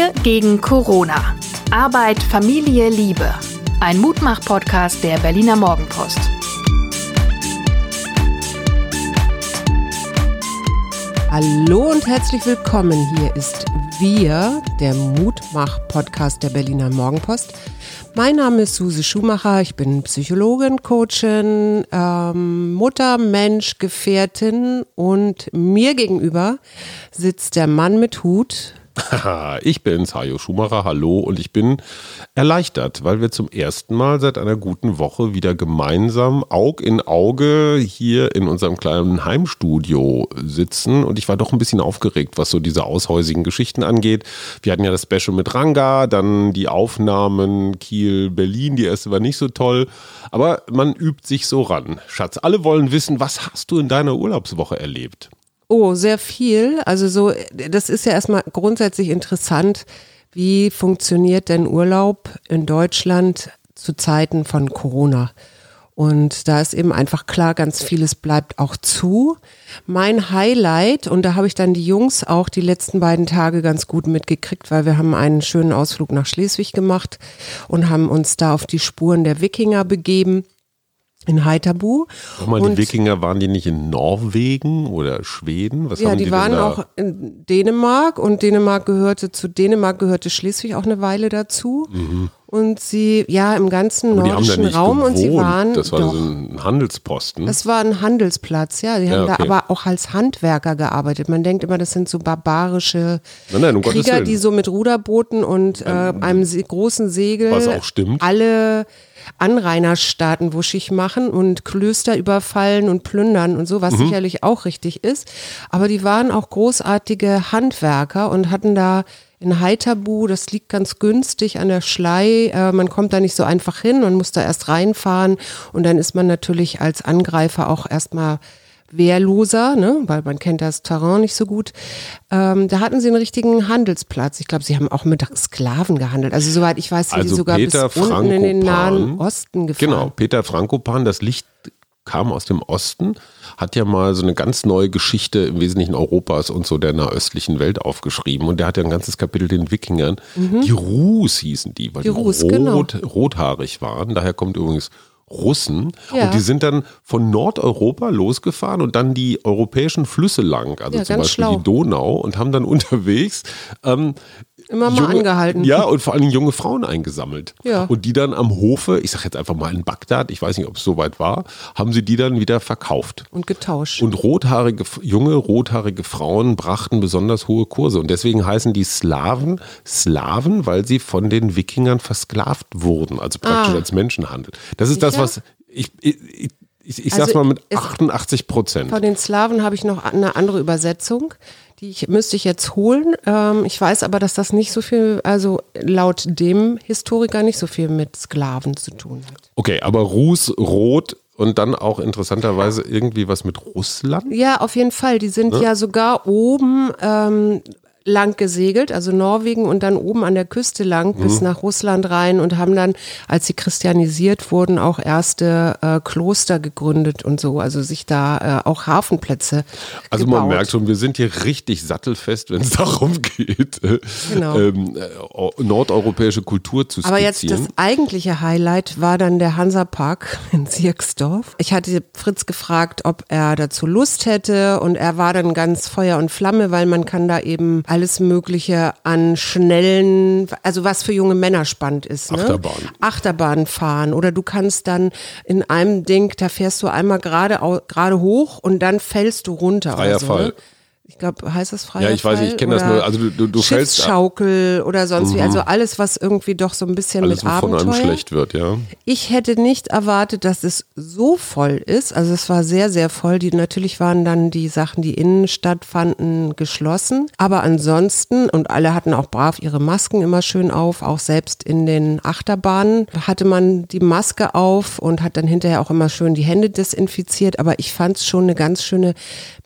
Wir gegen Corona. Arbeit, Familie, Liebe. Ein Mutmach-Podcast der Berliner Morgenpost. Hallo und herzlich willkommen. Hier ist Wir, der Mutmach-Podcast der Berliner Morgenpost. Mein Name ist Suse Schumacher. Ich bin Psychologin, Coachin, ähm, Mutter, Mensch, Gefährtin und mir gegenüber sitzt der Mann mit Hut, ich bin's, Hajo Schumacher, hallo und ich bin erleichtert, weil wir zum ersten Mal seit einer guten Woche wieder gemeinsam Aug in Auge hier in unserem kleinen Heimstudio sitzen und ich war doch ein bisschen aufgeregt, was so diese aushäusigen Geschichten angeht. Wir hatten ja das Special mit Ranga, dann die Aufnahmen Kiel, Berlin, die erste war nicht so toll, aber man übt sich so ran. Schatz, alle wollen wissen, was hast du in deiner Urlaubswoche erlebt? Oh, sehr viel. Also so, das ist ja erstmal grundsätzlich interessant. Wie funktioniert denn Urlaub in Deutschland zu Zeiten von Corona? Und da ist eben einfach klar, ganz vieles bleibt auch zu. Mein Highlight, und da habe ich dann die Jungs auch die letzten beiden Tage ganz gut mitgekriegt, weil wir haben einen schönen Ausflug nach Schleswig gemacht und haben uns da auf die Spuren der Wikinger begeben in Heiterbu. Nochmal, die Wikinger, waren die nicht in Norwegen oder Schweden? Was ja, die, die waren auch in Dänemark und Dänemark gehörte, zu Dänemark gehörte Schleswig auch eine Weile dazu. Mhm. Und sie, ja, im ganzen Aber nordischen Raum gewohnt. und sie waren. Das war doch, so ein Handelsposten. Das war ein Handelsplatz, ja. Die ja, haben okay. da aber auch als Handwerker gearbeitet. Man denkt immer, das sind so barbarische nein, nein, um Krieger, die so mit Ruderbooten und äh, einem großen Segel was auch stimmt. alle Anrainerstaaten wuschig machen und Klöster überfallen und plündern und so, was mhm. sicherlich auch richtig ist. Aber die waren auch großartige Handwerker und hatten da in Heiterbu, das liegt ganz günstig an der Schlei. Äh, man kommt da nicht so einfach hin, man muss da erst reinfahren und dann ist man natürlich als Angreifer auch erstmal wehrloser, ne, weil man kennt das Terrain nicht so gut. Ähm, da hatten sie einen richtigen Handelsplatz. Ich glaube, sie haben auch mit Sklaven gehandelt. Also soweit ich weiß, sind also die sogar Peter bis unten in den Nahen Osten gefahren. Genau, Peter Frankopan, das Licht kam aus dem Osten, hat ja mal so eine ganz neue Geschichte im Wesentlichen Europas und so der nahöstlichen Welt aufgeschrieben. Und der hat ja ein ganzes Kapitel den Wikingern. Mhm. Die Rus hießen die, weil die, die Rus, rot, genau. rothaarig waren. Daher kommt übrigens Russen. Ja. Und die sind dann von Nordeuropa losgefahren und dann die europäischen Flüsse lang, also ja, zum Beispiel schlau. die Donau, und haben dann unterwegs ähm, Immer mal junge, angehalten. Ja, und vor allem junge Frauen eingesammelt. Ja. Und die dann am Hofe, ich sag jetzt einfach mal in Bagdad, ich weiß nicht, ob es soweit war, haben sie die dann wieder verkauft. Und getauscht. Und rothaarige, junge, rothaarige Frauen brachten besonders hohe Kurse. Und deswegen heißen die Slaven Slaven, weil sie von den Wikingern versklavt wurden, also praktisch ah. als Menschenhandel. Das ist Sicher? das, was ich, ich ich, ich also sag's mal mit 88 Prozent. Von den Slawen habe ich noch eine andere Übersetzung. Die ich, müsste ich jetzt holen. Ähm, ich weiß aber, dass das nicht so viel, also laut dem Historiker nicht so viel mit Sklaven zu tun hat. Okay, aber Ruß, Rot und dann auch interessanterweise irgendwie was mit Russland? Ja, auf jeden Fall. Die sind ne? ja sogar oben ähm, lang gesegelt, also Norwegen und dann oben an der Küste lang mhm. bis nach Russland rein und haben dann, als sie christianisiert wurden, auch erste äh, Kloster gegründet und so, also sich da äh, auch Hafenplätze. Also gebaut. man merkt schon, wir sind hier richtig sattelfest, wenn es darum geht, äh, genau. ähm, äh, nordeuropäische Kultur zu skizzieren. Aber jetzt das eigentliche Highlight war dann der Hansapark in Sierksdorf. Ich hatte Fritz gefragt, ob er dazu Lust hätte und er war dann ganz Feuer und Flamme, weil man kann da eben alles Mögliche an schnellen, also was für junge Männer spannend ist. Ne? Achterbahn. Achterbahn fahren. Oder du kannst dann in einem Ding, da fährst du einmal gerade gerade hoch und dann fällst du runter. Freier so, Fall. Ne? Ich glaube, heißt das freier Ja, ich weiß nicht, ich kenne das nur. Also du, du, du fällst Schaukel oder sonst mhm. wie. Also alles, was irgendwie doch so ein bisschen alles, mit Abenteuer. Einem schlecht wird, ja. Ich hätte nicht erwartet, dass es so voll ist. Also es war sehr, sehr voll. Die, natürlich waren dann die Sachen, die innen stattfanden, geschlossen. Aber ansonsten, und alle hatten auch brav ihre Masken immer schön auf, auch selbst in den Achterbahnen hatte man die Maske auf und hat dann hinterher auch immer schön die Hände desinfiziert. Aber ich fand es schon eine ganz schöne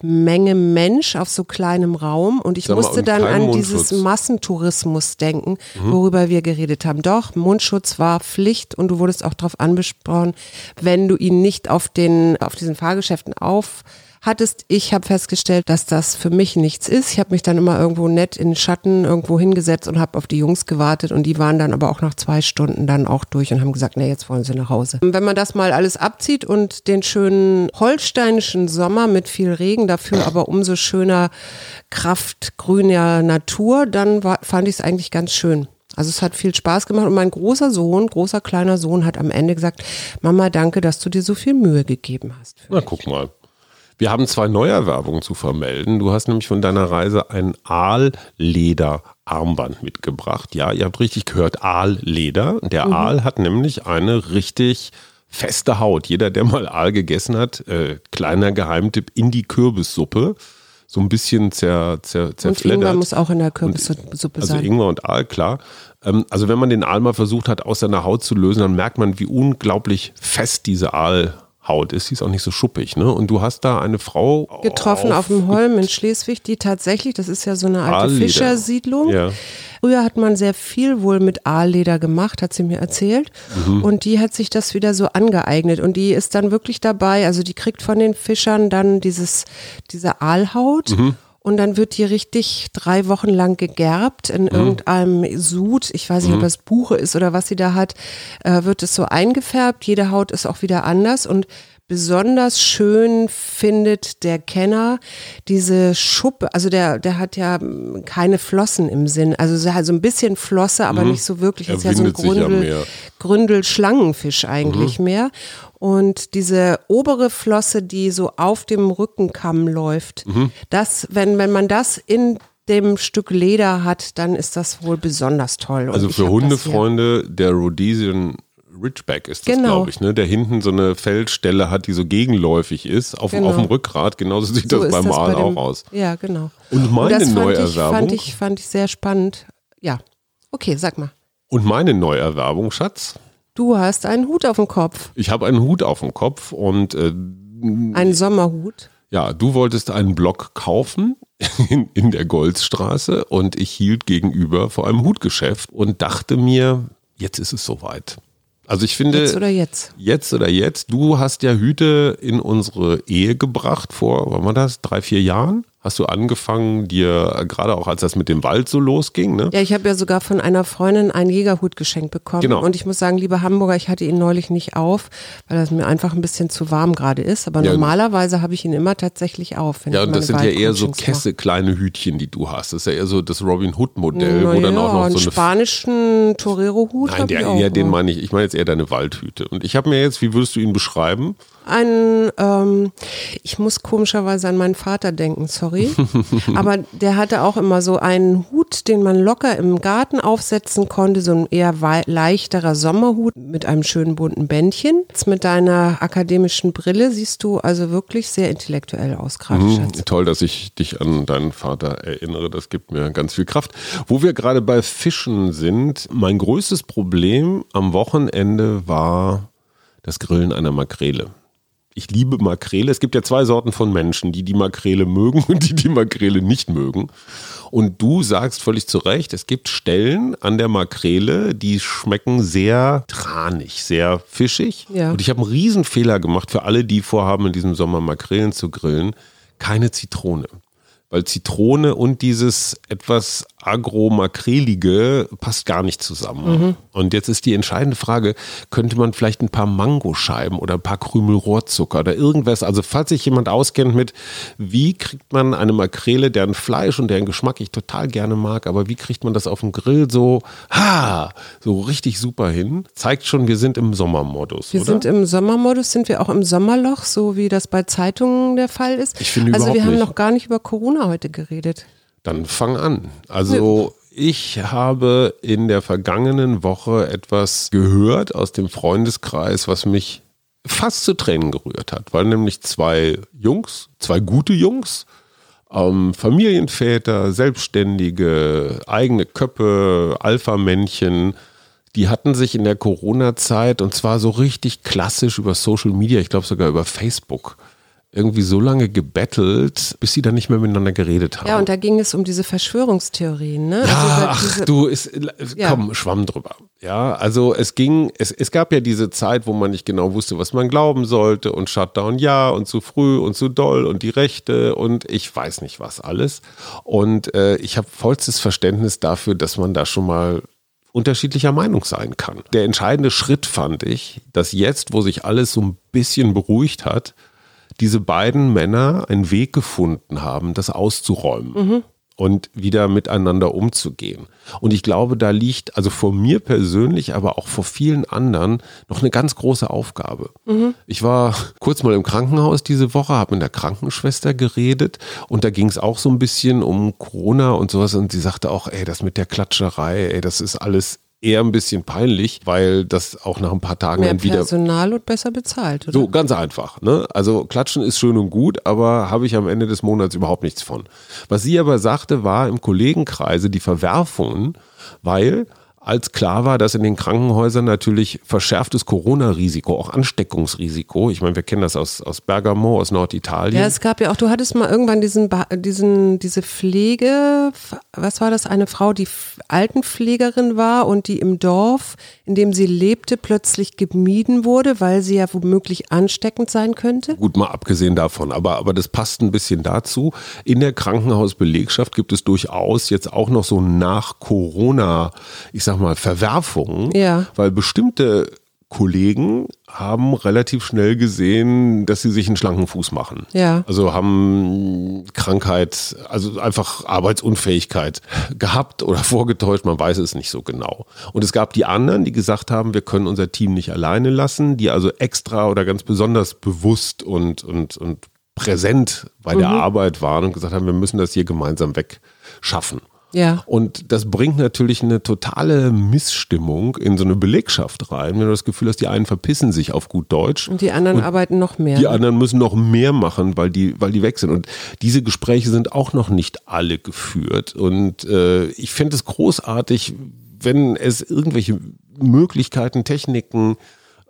Menge Mensch auf so kleinem Raum und ich musste dann an dieses Massentourismus denken, mhm. worüber wir geredet haben. Doch, Mundschutz war Pflicht und du wurdest auch darauf angesprochen, wenn du ihn nicht auf den, auf diesen Fahrgeschäften auf hattest. Ich habe festgestellt, dass das für mich nichts ist. Ich habe mich dann immer irgendwo nett in den Schatten irgendwo hingesetzt und habe auf die Jungs gewartet und die waren dann aber auch nach zwei Stunden dann auch durch und haben gesagt, nee, jetzt wollen sie nach Hause. Wenn man das mal alles abzieht und den schönen holsteinischen Sommer mit viel Regen, dafür aber umso schöner kraftgrüner Natur, dann war, fand ich es eigentlich ganz schön. Also es hat viel Spaß gemacht und mein großer Sohn, großer kleiner Sohn hat am Ende gesagt, Mama, danke, dass du dir so viel Mühe gegeben hast. Na, mich. guck mal. Wir haben zwei Neuerwerbungen zu vermelden. Du hast nämlich von deiner Reise ein Aalleder-Armband mitgebracht. Ja, ihr habt richtig gehört, Aalleder. Der mhm. Aal hat nämlich eine richtig feste Haut. Jeder, der mal Aal gegessen hat, äh, kleiner Geheimtipp in die Kürbissuppe so ein bisschen zer, zer, zerfleddert. Und Ingwer muss auch in der Kürbissuppe also sein. Also Ingwer und Aal, klar. Ähm, also wenn man den Aal mal versucht hat, aus seiner Haut zu lösen, dann merkt man, wie unglaublich fest diese Aalhaut ist. Sie ist auch nicht so schuppig. Ne? Und du hast da eine Frau getroffen auf, auf dem Holm in Schleswig, die tatsächlich, das ist ja so eine alte Fischersiedlung, ja. Früher hat man sehr viel wohl mit Aalleder gemacht, hat sie mir erzählt. Mhm. Und die hat sich das wieder so angeeignet. Und die ist dann wirklich dabei, also die kriegt von den Fischern dann dieses, diese Aalhaut. Mhm. Und dann wird die richtig drei Wochen lang gegerbt in mhm. irgendeinem Sud. Ich weiß nicht, ob mhm. das Buche ist oder was sie da hat. Äh, wird es so eingefärbt. Jede Haut ist auch wieder anders. Und Besonders schön findet der Kenner diese Schuppe, also der, der hat ja keine Flossen im Sinn, also so ein bisschen Flosse, aber mhm. nicht so wirklich. Er ist ja so ein Gründel, Gründel-Schlangenfisch eigentlich mhm. mehr. Und diese obere Flosse, die so auf dem Rückenkamm läuft, mhm. das, wenn, wenn man das in dem Stück Leder hat, dann ist das wohl besonders toll. Also für Hundefreunde, der Rhodesian Ridgeback ist das, genau. glaube ich, ne? der hinten so eine Feldstelle hat, die so gegenläufig ist, auf, genau. auf dem Rückgrat. Genauso sieht so das beim das Mal bei auch aus. Ja, genau. Und meine Und das Neuerwerbung. Fand ich, fand, ich, fand ich sehr spannend. Ja, okay, sag mal. Und meine Neuerwerbung, Schatz? Du hast einen Hut auf dem Kopf. Ich habe einen Hut auf dem Kopf und. Äh, einen Sommerhut. Ja, du wolltest einen Block kaufen in, in der Goldstraße und ich hielt gegenüber vor einem Hutgeschäft und dachte mir, jetzt ist es soweit. Also ich finde. Jetzt oder jetzt? Jetzt oder jetzt. Du hast ja Hüte in unsere Ehe gebracht vor, wann war das? Drei, vier Jahren? Hast du angefangen, dir gerade auch als das mit dem Wald so losging, ne? Ja, ich habe ja sogar von einer Freundin einen Jägerhut geschenkt bekommen. Genau. Und ich muss sagen, liebe Hamburger, ich hatte ihn neulich nicht auf, weil das mir einfach ein bisschen zu warm gerade ist. Aber ja, normalerweise habe ich ihn immer tatsächlich auf. ja, und das sind ja eher so Kesse, mache. kleine Hütchen, die du hast. Das ist ja eher so das Robin Hood Modell, Na wo dann auch noch so einen spanischen Torero-Hut. Nein, der, ja, den meine ich. Ich meine jetzt eher deine Waldhüte. Und ich habe mir jetzt, wie würdest du ihn beschreiben? Ein, ähm, ich muss komischerweise an meinen Vater denken, sorry. Aber der hatte auch immer so einen Hut, den man locker im Garten aufsetzen konnte, so ein eher leichterer Sommerhut mit einem schönen bunten Bändchen. Jetzt mit deiner akademischen Brille siehst du also wirklich sehr intellektuell aus, gerade mhm, Toll, dass ich dich an deinen Vater erinnere. Das gibt mir ganz viel Kraft. Wo wir gerade bei Fischen sind, mein größtes Problem am Wochenende war das Grillen einer Makrele ich liebe Makrele. Es gibt ja zwei Sorten von Menschen, die die Makrele mögen und die die Makrele nicht mögen. Und du sagst völlig zu Recht, es gibt Stellen an der Makrele, die schmecken sehr tranig, sehr fischig. Ja. Und ich habe einen Riesenfehler gemacht für alle, die vorhaben, in diesem Sommer Makrelen zu grillen. Keine Zitrone weil Zitrone und dieses etwas agromakrelige passt gar nicht zusammen. Mhm. Und jetzt ist die entscheidende Frage, könnte man vielleicht ein paar Mangoscheiben oder ein paar Krümel Rohrzucker oder irgendwas, also falls sich jemand auskennt mit, wie kriegt man eine Makrele, deren Fleisch und deren Geschmack ich total gerne mag, aber wie kriegt man das auf dem Grill so, ha, so richtig super hin, zeigt schon, wir sind im Sommermodus. Wir oder? sind im Sommermodus, sind wir auch im Sommerloch, so wie das bei Zeitungen der Fall ist. Ich finde also wir haben nicht. noch gar nicht über Corona heute geredet? Dann fang an. Also ich habe in der vergangenen Woche etwas gehört aus dem Freundeskreis, was mich fast zu Tränen gerührt hat, weil nämlich zwei Jungs, zwei gute Jungs, ähm, Familienväter, Selbstständige, eigene Köppe, Alpha-Männchen, die hatten sich in der Corona-Zeit und zwar so richtig klassisch über Social Media, ich glaube sogar über Facebook, irgendwie so lange gebettelt, bis sie dann nicht mehr miteinander geredet haben. Ja, und da ging es um diese Verschwörungstheorien, ne? Ja, also ach diese, du, ist, Ja. komm, schwamm drüber. Ja, also es ging, es, es gab ja diese Zeit, wo man nicht genau wusste, was man glauben sollte und Shutdown ja und zu früh und zu doll und die Rechte und ich weiß nicht was alles. Und äh, ich habe vollstes Verständnis dafür, dass man da schon mal unterschiedlicher Meinung sein kann. Der entscheidende Schritt fand ich, dass jetzt, wo sich alles so ein bisschen beruhigt hat, diese beiden Männer einen Weg gefunden haben, das auszuräumen und wieder miteinander umzugehen. Und ich glaube, da liegt also vor mir persönlich, aber auch vor vielen anderen noch eine ganz große Aufgabe. Ich war kurz mal im Krankenhaus diese Woche, habe mit der Krankenschwester geredet und da ging es auch so ein bisschen um Corona und sowas und sie sagte auch, ey, das mit der Klatscherei, ey, das ist alles eher ein bisschen peinlich, weil das auch nach ein paar Tagen mehr dann wieder Personal und besser bezahlt, oder? so, ganz einfach. Ne? Also klatschen ist schön und gut, aber habe ich am Ende des Monats überhaupt nichts von. Was sie aber sagte, war im Kollegenkreise die Verwerfungen, weil als klar war, dass in den Krankenhäusern natürlich verschärftes Corona-Risiko, auch Ansteckungsrisiko, ich meine, wir kennen das aus, aus Bergamo, aus Norditalien. Ja, es gab ja auch, du hattest mal irgendwann diesen, diesen, diese Pflege, was war das, eine Frau, die Altenpflegerin war und die im Dorf, in dem sie lebte, plötzlich gemieden wurde, weil sie ja womöglich ansteckend sein könnte. Gut, mal abgesehen davon, aber, aber das passt ein bisschen dazu. In der Krankenhausbelegschaft gibt es durchaus jetzt auch noch so nach Corona, ich sag mal, Verwerfungen, Ja. weil bestimmte Kollegen haben relativ schnell gesehen, dass sie sich einen schlanken Fuß machen. Ja. Also haben Krankheit, also einfach Arbeitsunfähigkeit gehabt oder vorgetäuscht, man weiß es nicht so genau. Und es gab die anderen, die gesagt haben, wir können unser Team nicht alleine lassen, die also extra oder ganz besonders bewusst und, und, und präsent bei der Arbeit waren und gesagt haben, wir müssen das hier gemeinsam wegschaffen. Ja. Und das bringt natürlich eine totale Missstimmung in so eine Belegschaft rein, wenn du das Gefühl hast, die einen verpissen sich auf gut Deutsch. Und die anderen arbeiten noch mehr. Die ne? anderen müssen noch mehr machen, weil die, weil die weg sind. Und diese Gespräche sind auch noch nicht alle geführt. Und äh, ich fände es großartig, wenn es irgendwelche Möglichkeiten, Techniken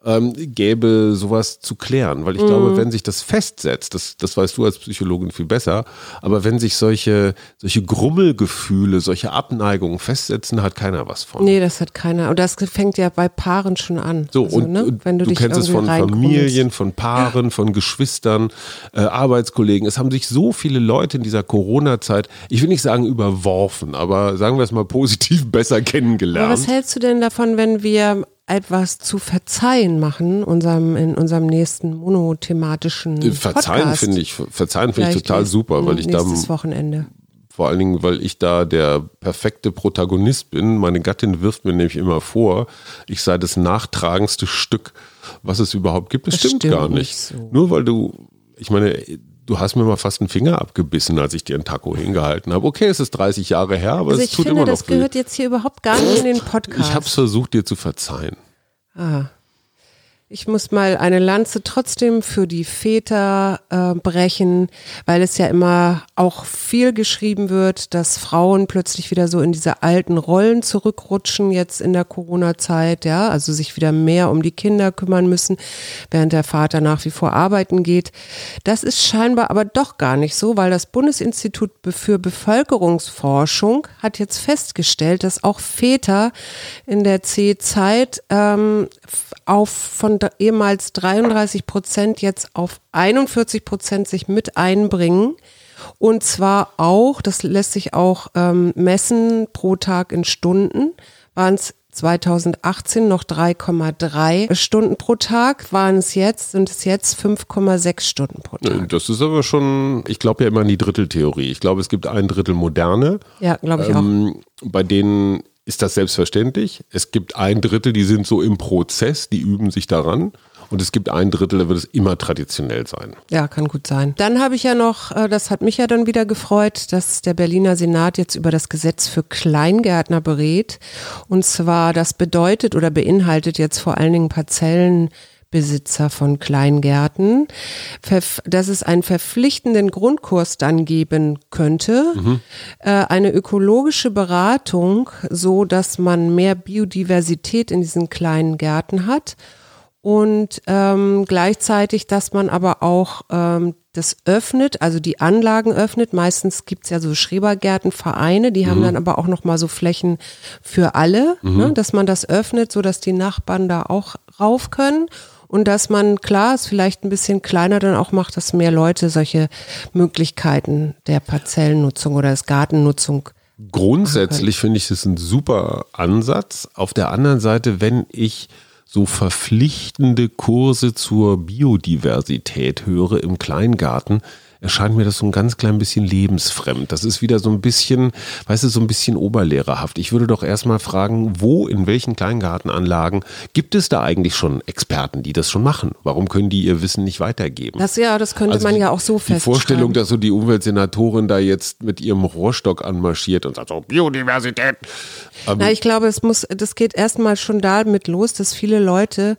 ähm, gäbe, sowas zu klären. Weil ich glaube, wenn sich das festsetzt, das, das weißt du als Psychologin viel besser, aber wenn sich solche, solche Grummelgefühle, solche Abneigungen festsetzen, hat keiner was von. Nee, das hat keiner. Und das fängt ja bei Paaren schon an. So, Also, und, ne, wenn du, du, dich kennst es von. Familien, von Paaren, von Geschwistern, äh, Arbeitskollegen. Es haben sich so viele Leute in dieser Corona-Zeit, ich will nicht sagen überworfen, aber sagen wir es mal positiv besser Aber kennengelernt. was hältst du denn davon, wenn wir etwas zu verzeihen machen, unserem, in unserem nächsten monothematischen Äh, Verzeihen finde ich, verzeihen finde ich total super, weil ich da Wochenende. vor allen Dingen, weil ich da der perfekte Protagonist bin. Meine Gattin wirft mir nämlich immer vor, ich sei das nachtragendste Stück, was es überhaupt gibt. Das, Das stimmt, stimmt gar nicht nicht. so. Nur weil du, ich meine, du hast mir mal fast einen Finger abgebissen, als ich dir einen Taco hingehalten habe. Okay, es ist 30 Jahre her, aber Also es ich tut finde, immer noch das weh. gehört jetzt hier überhaupt gar nicht in den Podcast. Ich habe es versucht, dir zu verzeihen. Ah. Ich muss mal eine Lanze trotzdem für die Väter äh, brechen, weil es ja immer auch viel geschrieben wird, dass Frauen plötzlich wieder so in diese alten Rollen zurückrutschen jetzt in der Corona-Zeit, ja, also sich wieder mehr um die Kinder kümmern müssen, während der Vater nach wie vor arbeiten geht. Das ist scheinbar aber doch gar nicht so, weil das Bundesinstitut für Bevölkerungsforschung hat jetzt festgestellt, dass auch Väter in der C-Zeit ähm, auf von ehemals 33 Prozent jetzt auf 41 Prozent sich mit einbringen. Und zwar auch, das lässt sich auch ähm, messen pro Tag in Stunden, waren es 2018 noch 3,3 Stunden pro Tag, waren es jetzt, sind es jetzt 5,6 Stunden pro Tag. Das ist aber schon, ich glaube ja immer an die Dritteltheorie. Ich glaube, es gibt ein Drittel moderne. Ja, glaube ich auch. Ähm, bei denen ist das selbstverständlich. Es gibt ein Drittel, die sind so im Prozess, die üben sich daran. Und es gibt ein Drittel, da wird es immer traditionell sein. Ja, kann gut sein. Dann habe ich ja noch, äh, das hat mich ja dann wieder gefreut, dass der Berliner Senat jetzt über das Gesetz für Kleingärtner berät. Und zwar, das bedeutet oder beinhaltet jetzt vor allen Dingen Parzellenbesitzer von Kleingärten, dass es einen verpflichtenden Grundkurs dann geben könnte, äh, eine ökologische Beratung, so dass man mehr Biodiversität in diesen kleinen Gärten hat und ähm, gleichzeitig, dass man aber auch ähm, das öffnet, also die Anlagen öffnet. Meistens gibt's ja so Schrebergärtenvereine, die haben dann aber auch nochmal so Flächen für alle, ne, dass man das öffnet, so dass die Nachbarn da auch rauf können. Und dass man, klar, es vielleicht ein bisschen kleiner dann auch macht, dass mehr Leute solche Möglichkeiten der Parzellennutzung oder des Gartennutzung Grundsätzlich finde ich das ein super Ansatz. Auf der anderen Seite, wenn ich so verpflichtende Kurse zur Biodiversität höre im Kleingarten, erscheint mir das so ein ganz klein bisschen lebensfremd. Das ist wieder so ein bisschen, weißt du, so ein bisschen oberlehrerhaft. Ich würde doch erstmal fragen, wo, in welchen Kleingartenanlagen gibt es da eigentlich schon Experten, die das schon machen? Warum können die ihr Wissen nicht weitergeben? Das ja, das könnte Also man die- ja auch so Die feststellen. Vorstellung, dass so die Umweltsenatorin da jetzt mit ihrem Rohrstock anmarschiert und sagt so, Biodiversität. Ähm, Na, ich glaube, es muss, das geht erstmal schon damit los, dass viele Leute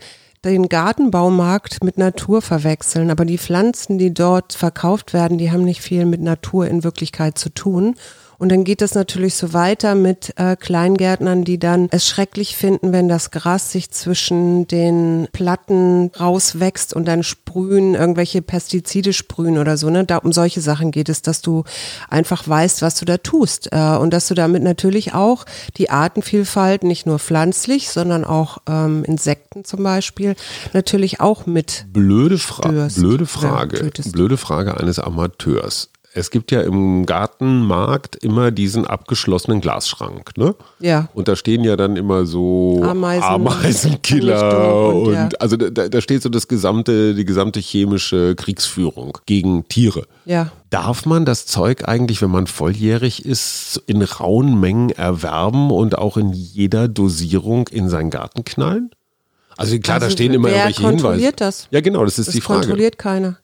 den Gartenbaumarkt mit Natur verwechseln. Aber die Pflanzen, die dort verkauft werden, die haben nicht viel mit Natur in Wirklichkeit zu tun. Und dann geht das natürlich so weiter mit äh, Kleingärtnern, die dann es schrecklich finden, wenn das Gras sich zwischen den Platten rauswächst und dann sprühen, irgendwelche Pestizide sprühen oder so. Ne? Da um solche Sachen geht es, dass du einfach weißt, was du da tust. Äh, und dass du damit natürlich auch die Artenvielfalt, nicht nur pflanzlich, sondern auch ähm, Insekten zum Beispiel, natürlich auch mit. Blöde, Fra Störst. blöde Frage. blöde Frage eines Amateurs. Es gibt ja im Gartenmarkt immer diesen abgeschlossenen Glasschrank, ne? Ja. Und da stehen ja dann immer so Ameisen- Ameisenkiller und, und ja. also da, da steht so das gesamte, die gesamte chemische Kriegsführung gegen Tiere. Ja. Darf man das Zeug eigentlich, wenn man volljährig ist, in rauen Mengen erwerben und auch in jeder Dosierung in seinen Garten knallen? Also klar, da Also stehen immer wer irgendwelche Hinweise. kontrolliert das? Ja, genau, das ist Das die Frage. Kontrolliert keiner.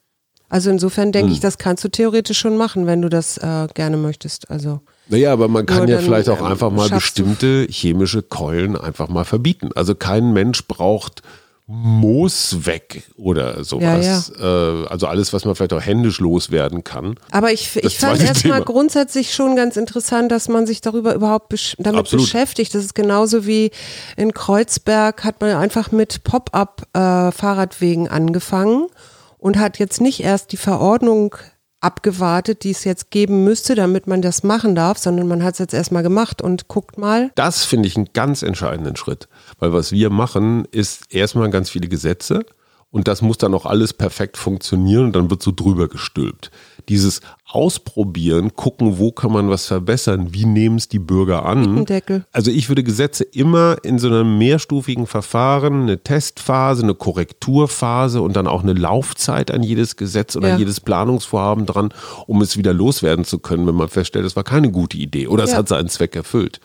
Also insofern denke ich, das kannst du theoretisch schon machen, wenn du das äh, gerne möchtest. Also Naja, aber man kann ja dann, vielleicht auch ähm, einfach mal bestimmte chemische Keulen einfach mal verbieten. Also kein Mensch braucht Moos weg oder sowas. Äh, also alles, was man vielleicht auch händisch loswerden kann. Aber ich, ich fand erstmal grundsätzlich schon ganz interessant, dass man sich darüber überhaupt besch damit Absolut. beschäftigt. Das ist genauso wie in Kreuzberg hat man einfach mit Pop-up-Fahrradwegen angefangen und hat jetzt nicht erst die Verordnung abgewartet, die es jetzt geben müsste, damit man das machen darf, sondern man hat es jetzt erstmal gemacht und guckt mal. Das finde ich einen ganz entscheidenden Schritt. Weil was wir machen, ist erstmal ganz viele Gesetze und das muss dann auch alles perfekt funktionieren und dann wird so drüber gestülpt. Dieses Ausprobieren, gucken, wo kann man was verbessern, wie nehmen es die Bürger an. Also ich würde Gesetze immer in so einem mehrstufigen Verfahren, eine Testphase, eine Korrekturphase und dann auch eine Laufzeit an jedes Gesetz oder Ja. jedes Planungsvorhaben dran, um es wieder loswerden zu können, wenn man feststellt, es war keine gute Idee oder es Ja. hat seinen Zweck erfüllt.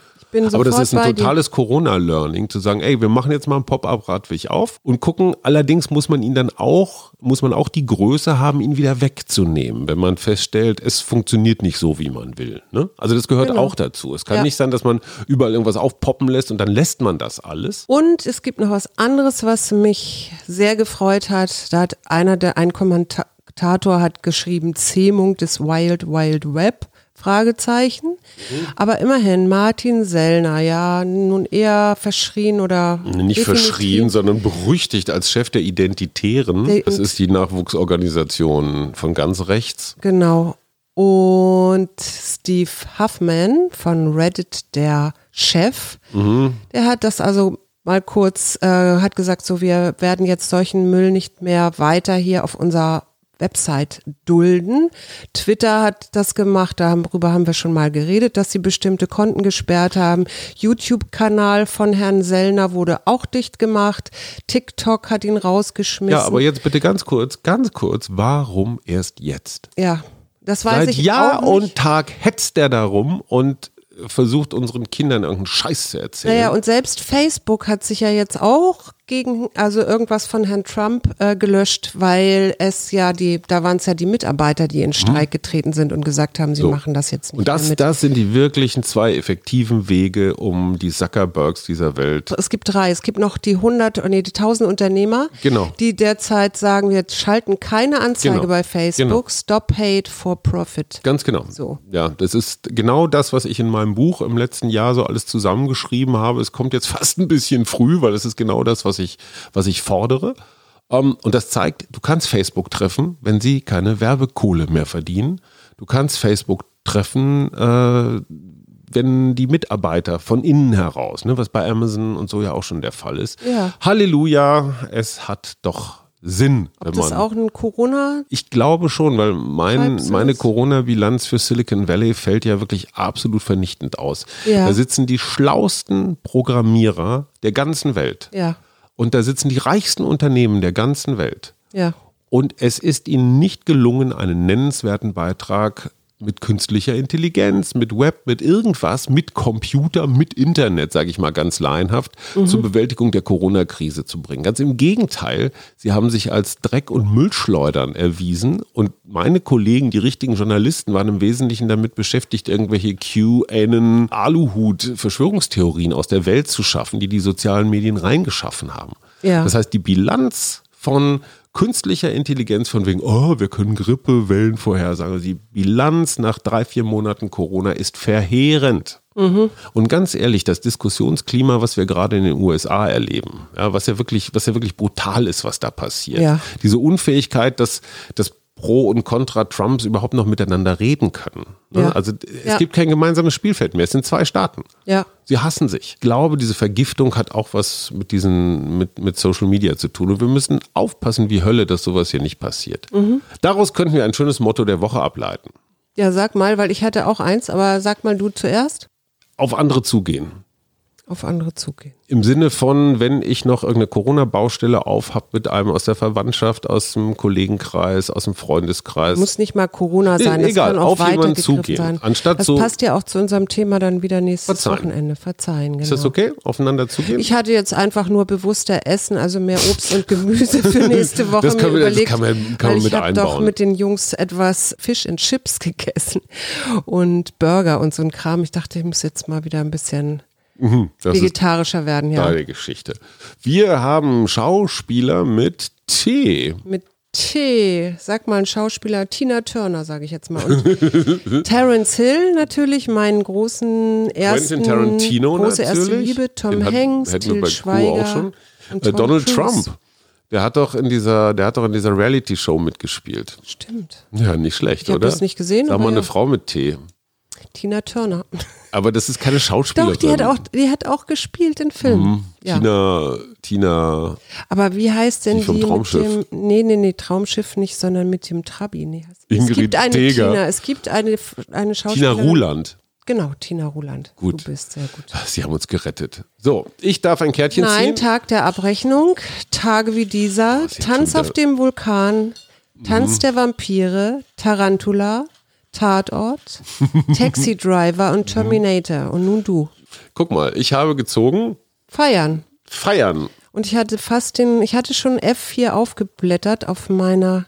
Aber das ist ein totales Corona-Learning, zu sagen, ey, wir machen jetzt mal einen Pop-up-Radweg auf und gucken, allerdings muss man ihn dann auch, muss man auch die Größe haben, ihn wieder wegzunehmen, wenn man feststellt, es funktioniert nicht so, wie man will. Ne? Also das gehört Genau. auch dazu. Es kann Ja. nicht sein, dass man überall irgendwas aufpoppen lässt und dann lässt man das alles. Und es gibt noch was anderes, was mich sehr gefreut hat. Da hat einer, der ein Kommentator hat geschrieben, Zähmung des Wild Wild Web. Fragezeichen. Mhm. Aber immerhin, Martin Sellner, ja, nun eher verschrien oder. Nicht verschrien, sondern berüchtigt als Chef der Identitären. Der- Das ist die Nachwuchsorganisation von ganz rechts. Genau. Und Steve Huffman von Reddit, der Chef, der hat das also mal kurz, äh, hat gesagt, so wir werden jetzt solchen Müll nicht mehr weiter hier auf unserer Website dulden. Twitter hat das gemacht, darüber haben wir schon mal geredet, dass sie bestimmte Konten gesperrt haben. YouTube-Kanal von Herrn Sellner wurde auch dicht gemacht. TikTok hat ihn rausgeschmissen. Ja, aber jetzt bitte ganz kurz, ganz kurz, warum erst jetzt? Ja, das weiß Seit ich Jahr auch nicht. und Tag hetzt er darum und versucht unseren Kindern irgendeinen Scheiß zu erzählen. Naja, und selbst Facebook hat sich ja jetzt auch gegen, also irgendwas von Herrn Trump äh, gelöscht, weil es ja die, da waren es ja die Mitarbeiter, die in Streik getreten sind und gesagt haben, sie Mhm. So. machen das jetzt nicht und das, das sind die wirklichen zwei effektiven Wege, um die Zuckerbergs dieser Welt. es gibt drei. Es gibt noch die 100, nee, die 1000 Unternehmer, Genau. die derzeit sagen, wir schalten keine Anzeige Genau. bei Facebook. Genau. Stop Hate for Profit. Ganz genau. So. Ja, das ist genau das, was ich in meinem Buch im letzten Jahr so alles zusammengeschrieben habe. Es kommt jetzt fast ein bisschen früh, weil es ist genau das, was was ich, was ich fordere. Ähm, und das zeigt, du kannst Facebook treffen, wenn sie keine Werbekohle mehr verdienen. Du kannst Facebook treffen, äh, wenn die Mitarbeiter von innen heraus, ne, was bei Amazon und so ja auch schon der Fall ist. Ja. Halleluja, es hat doch Sinn. Ob das auch ein Corona? Ich glaube schon, weil mein, meine? Corona-Bilanz für Silicon Valley fällt ja wirklich absolut vernichtend aus. Ja. Da sitzen die schlausten Programmierer der ganzen Welt. Ja, Und da sitzen die reichsten Unternehmen der ganzen Welt. ja. Und es ist ihnen nicht gelungen, einen nennenswerten Beitrag mit künstlicher Intelligenz, mit Web, mit irgendwas, mit Computer, mit Internet, sage ich mal ganz laienhaft, zur Bewältigung der Corona-Krise zu bringen. Ganz im Gegenteil, sie haben sich als Dreck- und Müllschleudern erwiesen und meine Kollegen, die richtigen Journalisten, waren im Wesentlichen damit beschäftigt, irgendwelche QAnon, Aluhut, Verschwörungstheorien aus der Welt zu schaffen, die die sozialen Medien reingeschaffen haben. Ja. Das heißt, die Bilanz von künstlicher Intelligenz von wegen, oh, wir können Grippewellen vorhersagen. Also Die Bilanz nach drei, vier Monaten Corona ist verheerend. Und ganz ehrlich, das Diskussionsklima, was wir gerade in den USA erleben, ja, was ja wirklich, was ja wirklich brutal ist, was da passiert. Ja. Diese Unfähigkeit, dass, dass Pro und Contra Trumps überhaupt noch miteinander reden können. Ne? Ja. Also es Ja. gibt kein gemeinsames Spielfeld mehr. Es sind zwei Staaten. Ja. Sie hassen sich. Ich glaube, diese Vergiftung hat auch was mit diesen, mit, mit Social Media zu tun. Und wir müssen aufpassen wie Hölle, dass sowas hier nicht passiert. Daraus könnten wir ein schönes Motto der Woche ableiten. Ja, sag mal, weil ich hatte auch eins, aber sag mal du zuerst. Auf andere zugehen. Auf andere zugehen. Im Sinne von, wenn ich noch irgendeine Corona-Baustelle auf habe mit einem aus der Verwandtschaft, aus dem Kollegenkreis, aus dem Freundeskreis. Muss nicht mal Corona sein, das egal, kann auch auf jemanden zugehen. sein. Anstatt das so- passt ja auch zu unserem Thema dann wieder nächstes Verzeihen. Wochenende. Verzeihen, genau. Ist das okay, aufeinander zugehen? Ich hatte jetzt einfach nur bewusster Essen, also mehr Obst und Gemüse für nächste Woche Das kann mir man- das überlegt. kann man- kann man mit ich habe doch mit den Jungs etwas Fish and Chips gegessen und Burger und so ein Kram. Ich dachte, ich muss jetzt mal wieder ein bisschen ist vegetarischer werden, ja. deine Geschichte. Wir haben Schauspieler mit T. Mit T, sag mal ein Schauspieler, Tina Turner, sage ich jetzt mal. Und Terence Hill natürlich, meinen großen ersten, Quentin Tarantino große erste natürlich. Liebe, Tom Den hat- Hanks, wir Til Schweiger auch schon. und Äh, Donald Cruise. Trump. Der hat doch in dieser, der hat doch in dieser Reality-Show mitgespielt. Stimmt. Ja, nicht schlecht, Ich hab oder? das nicht gesehen, Sag mal eine ja. Frau mit T. Tina Turner. Aber das ist keine Schauspielerin. Doch, die hat auch, die hat auch gespielt in Filmen. Ja. Mhm. Tina, Tina, Aber wie heißt denn Die die, vom mit Traumschiff. dem, nee, nee, nee, Traumschiff nicht, sondern mit dem Trabi. Nee, es Ingrid gibt eine Teger. Tina, es gibt eine, eine Tina Schauspielerin. Ruland. Genau, Tina Ruland. Gut. Du bist sehr gut. Sie haben uns gerettet. So, ich darf ein Kärtchen Nein, ziehen. Tag der Abrechnung, Tage wie dieser, sie hat Tanz auf dem Vulkan, Tanz der Vampire, Tarantula, Tatort, Taxi Driver und Terminator. Und nun du. Guck mal, ich habe gezogen. Feiern. Feiern. Und ich hatte fast den, ich hatte schon F4 aufgeblättert auf meiner.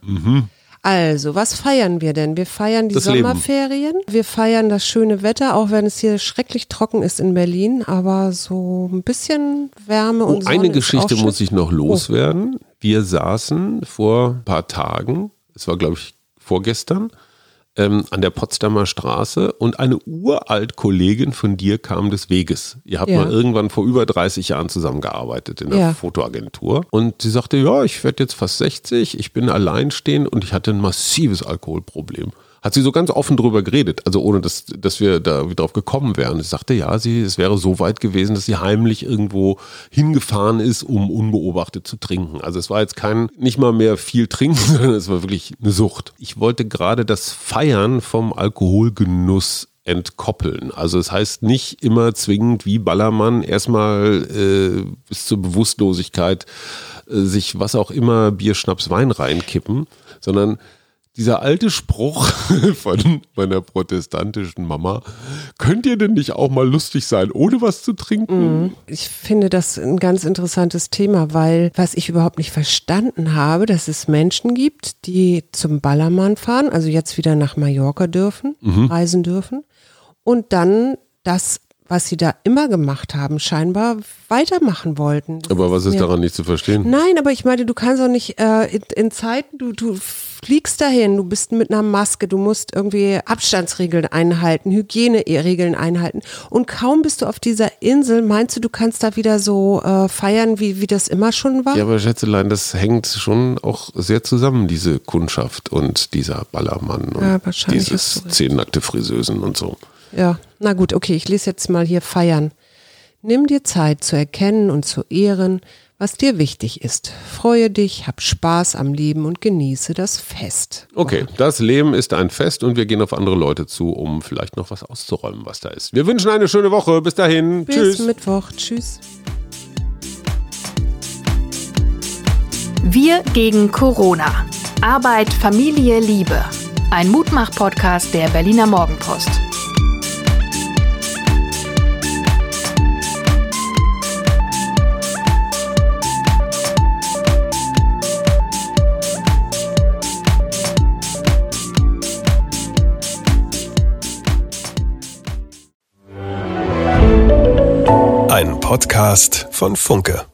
Also, was feiern wir denn? Wir feiern die Das Leben. Sommerferien. Wir feiern das schöne Wetter, auch wenn es hier schrecklich trocken ist in Berlin. Aber so ein bisschen Wärme Oh, und Sonne eine Geschichte muss ich noch loswerden. Wir saßen vor ein paar Tagen, es war glaube ich vorgestern, ähm, an der Potsdamer Straße und eine uralt Kollegin von dir kam des Weges. Ihr habt Ja. mal irgendwann vor über 30 Jahren zusammengearbeitet in der Ja. Fotoagentur. Und sie sagte, ja, ich werde jetzt fast 60, ich bin alleinstehend und ich hatte ein massives Alkoholproblem. Hat sie so ganz offen drüber geredet, also ohne dass, dass wir da drauf gekommen wären. Sie sagte, ja, sie, es wäre so weit gewesen, dass sie heimlich irgendwo hingefahren ist, um unbeobachtet zu trinken. Also es war jetzt kein, nicht mal mehr viel trinken, sondern es war wirklich eine Sucht. Ich wollte gerade das Feiern vom Alkoholgenuss entkoppeln. Also es heißt nicht immer zwingend wie Ballermann erstmal äh, bis zur Bewusstlosigkeit äh, sich was auch immer Bier, Schnaps, Wein reinkippen, sondern dieser alte Spruch von meiner protestantischen Mama, könnt ihr denn nicht auch mal lustig sein, ohne was zu trinken? Ich finde das ein ganz interessantes Thema, weil was ich überhaupt nicht verstanden habe, dass es Menschen gibt, die zum Ballermann fahren, also jetzt wieder nach Mallorca dürfen, Mhm. reisen dürfen und dann das, was sie da immer gemacht haben, scheinbar weitermachen wollten. Das Aber was ist daran nicht zu verstehen? Nein, aber ich meine, du kannst auch nicht äh, in, in Zeiten, du, du fliegst dahin, du bist mit einer Maske, du musst irgendwie Abstandsregeln einhalten, Hygieneregeln einhalten. Und kaum bist du auf dieser Insel, meinst du, du kannst da wieder so äh, feiern, wie, wie das immer schon war? Ja, aber Schätzelein, das hängt schon auch sehr zusammen, diese Kundschaft und dieser Ballermann und Ja, dieses du recht. zehnnackte Friseusen und so. Ja, na gut, okay, ich lese jetzt mal hier feiern. Nimm dir Zeit zu erkennen und zu ehren, was dir wichtig ist. Freue dich, hab Spaß am Leben und genieße das Fest. Okay, das Leben ist ein Fest und wir gehen auf andere Leute zu, um vielleicht noch was auszuräumen, was da ist. Wir wünschen eine schöne Woche. Bis dahin. Bis Tschüss. Mittwoch. Tschüss. Wir gegen Corona. Arbeit, Familie, Liebe. Ein Mutmach-Podcast der Berliner Morgenpost. Podcast von Funke.